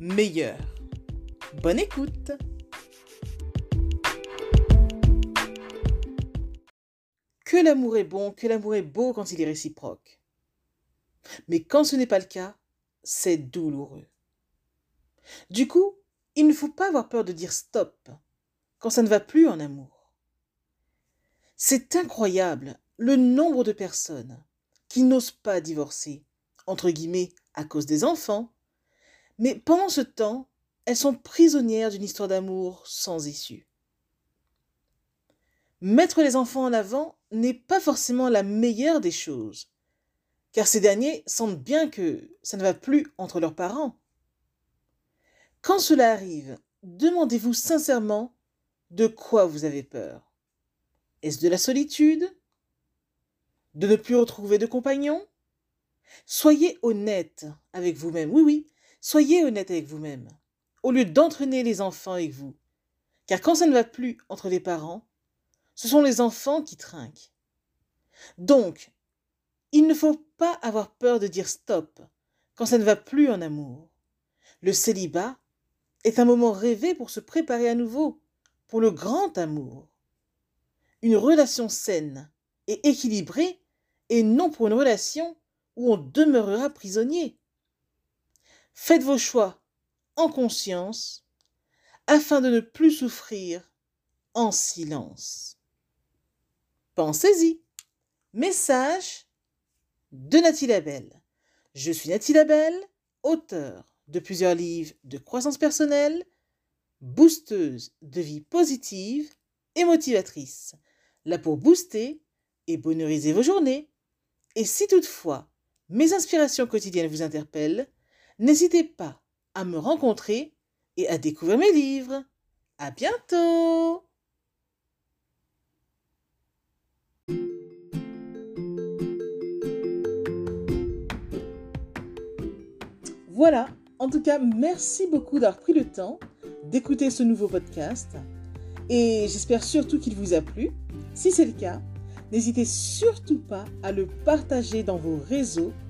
meilleur. Bonne écoute Que l'amour est bon, que l'amour est beau quand il est réciproque. Mais quand ce n'est pas le cas, c'est douloureux. Du coup, il ne faut pas avoir peur de dire stop quand ça ne va plus en amour. C'est incroyable le nombre de personnes qui n'osent pas divorcer, entre guillemets, à cause des enfants, mais pendant ce temps, elles sont prisonnières d'une histoire d'amour sans issue. Mettre les enfants en avant n'est pas forcément la meilleure des choses, car ces derniers sentent bien que ça ne va plus entre leurs parents. Quand cela arrive, demandez-vous sincèrement de quoi vous avez peur. Est-ce de la solitude? De ne plus retrouver de compagnon Soyez honnête avec vous-même. Oui, oui, soyez honnête avec vous-même. Au lieu d'entraîner les enfants avec vous. Car quand ça ne va plus entre les parents, ce sont les enfants qui trinquent. Donc, il ne faut pas avoir peur de dire stop quand ça ne va plus en amour. Le célibat est un moment rêvé pour se préparer à nouveau, pour le grand amour. Une relation saine et équilibrée, et non pour une relation où on demeurera prisonnier. Faites vos choix en conscience, afin de ne plus souffrir en silence. Pensez-y. Message de Nathalie Labelle. Je suis Nathalie Labelle, auteur de plusieurs livres de croissance personnelle, boosteuse de vie positive et motivatrice, là pour booster et bonheuriser vos journées. Et si toutefois mes inspirations quotidiennes vous interpellent, n'hésitez pas à me rencontrer et à découvrir mes livres. À bientôt! Voilà, en tout cas, merci beaucoup d'avoir pris le temps d'écouter ce nouveau podcast et j'espère surtout qu'il vous a plu. Si c'est le cas, n'hésitez surtout pas à le partager dans vos réseaux,